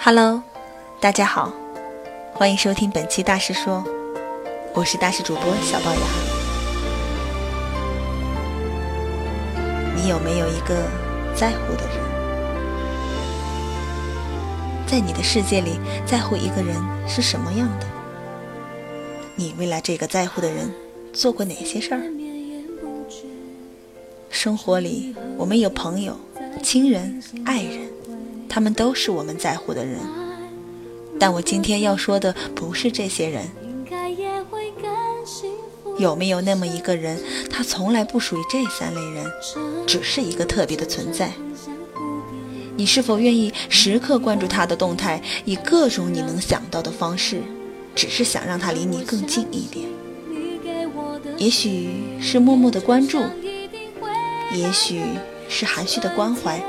Hello，大家好，欢迎收听本期大师说，我是大师主播小龅牙。你有没有一个在乎的人？在你的世界里，在乎一个人是什么样的？你为了这个在乎的人做过哪些事儿？生活里，我们有朋友、亲人、爱人。他们都是我们在乎的人，但我今天要说的不是这些人。有没有那么一个人，他从来不属于这三类人，只是一个特别的存在？你是否愿意时刻关注他的动态，以各种你能想到的方式，只是想让他离你更近一点？也许是默默的关注，也许是含蓄的关怀。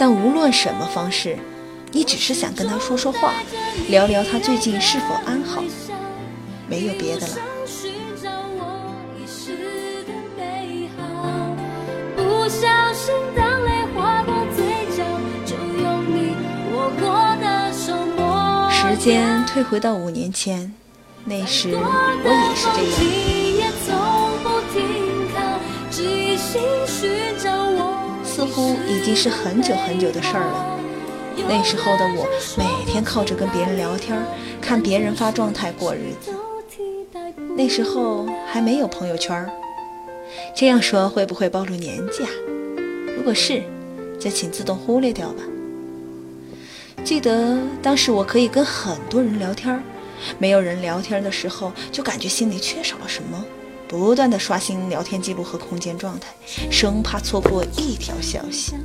但无论什么方式，你只是想跟他说说话，聊聊他最近是否安好，没有别的了。时间退回到五年前，那时我也是这样。似乎已经是很久很久的事儿了。那时候的我，每天靠着跟别人聊天，看别人发状态过日子。那时候还没有朋友圈，这样说会不会暴露年纪啊？如果是，就请自动忽略掉吧。记得当时我可以跟很多人聊天，没有人聊天的时候，就感觉心里缺少了什么。不断的刷新聊天记录和空间状态，生怕错过一条消息。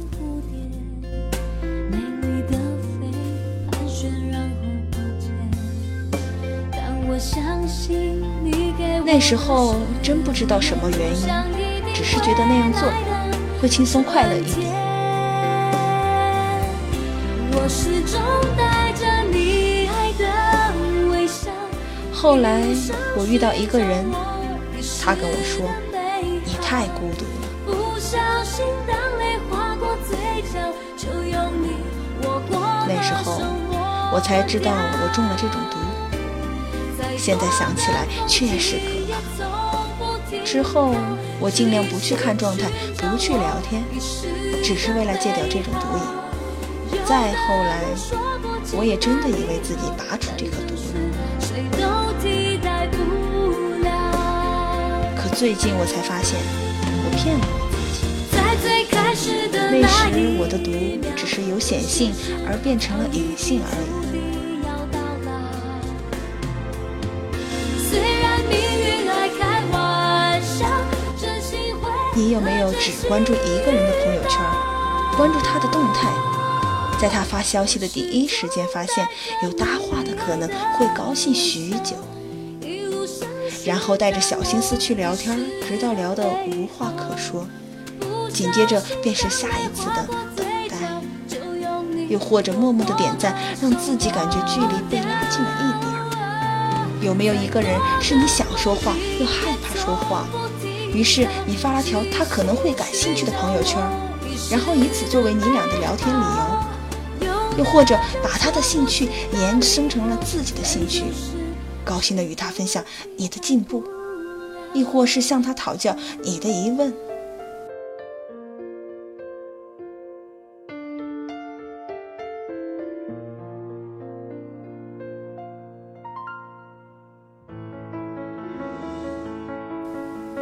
那时候真不知道什么原因，只是觉得那样做会轻松快乐一点。后来我遇到一个人。他跟我说：“你太孤独了。”那时候我才知道我中了这种毒。现在想起来确实可怕。之后我尽量不去看状态，不去聊天，只是为了戒掉这种毒瘾。再后来，我也真的以为自己拔出这颗毒了。最近我才发现，我骗了自己。那时我的毒只是由显性而变成了隐性而已。你有没有只关注一个人的朋友圈，关注他的动态，在他发消息的第一时间发现有搭话的可能，会高兴许久？然后带着小心思去聊天，直到聊得无话可说，紧接着便是下一次的等待，又或者默默的点赞，让自己感觉距离被拉近了一点。有没有一个人是你想说话又害怕说话，于是你发了条他可能会感兴趣的朋友圈，然后以此作为你俩的聊天理由，又或者把他的兴趣延伸成了自己的兴趣。高兴的与他分享你的进步，亦或是向他讨教你的疑问。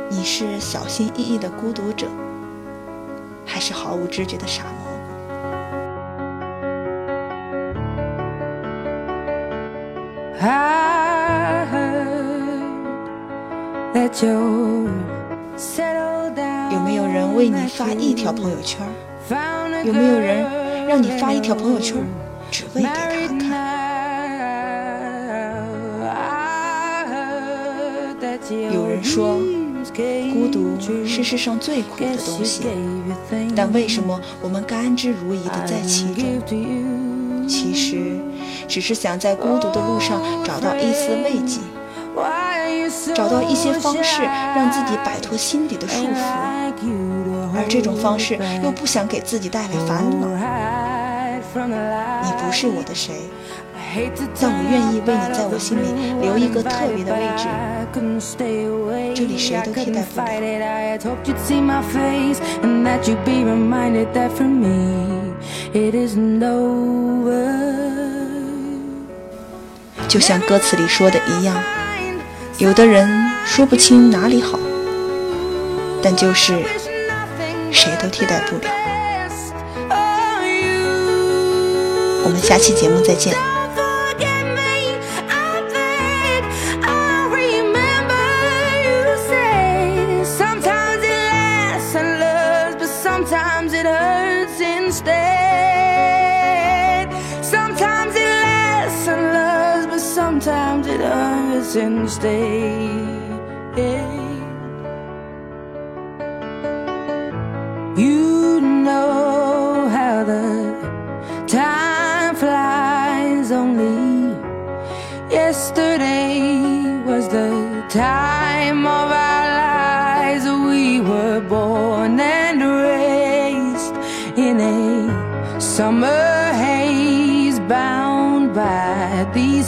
你是小心翼翼的孤独者，还是毫无知觉的傻蘑菇？有没有人为你发一条朋友圈？有没有人让你发一条朋友圈，只为给他看？有人说，孤独是世上最苦的东西，但为什么我们甘之如饴的在其中？其实，只是想在孤独的路上找到一丝慰藉。找到一些方式让自己摆脱心底的束缚，而这种方式又不想给自己带来烦恼。你不是我的谁，但我愿意为你在我心里留一个特别的位置。这里谁都替代不了。就像歌词里说的一样，有的人说不清哪里好，但就是谁都替代不了。我们下期节目再见。And stay. You know how the time flies. Only yesterday was the time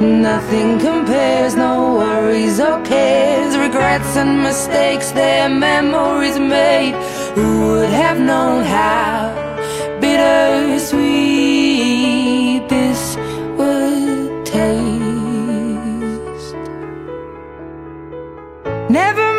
Nothing compares, no worries or cares, regrets and mistakes, their memories made. Who would have known how bittersweet this would taste? Never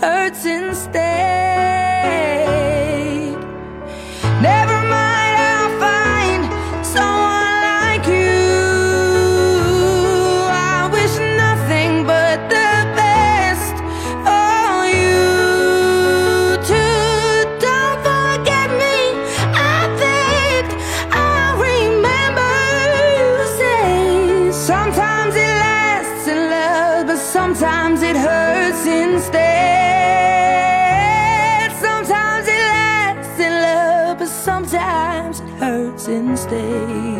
hurts instead. Never mind, I'll find someone like you. I wish nothing but the best for you. Too. Don't forget me. I think I'll remember you say sometimes it lasts in love, but sometimes it hurts instead. since day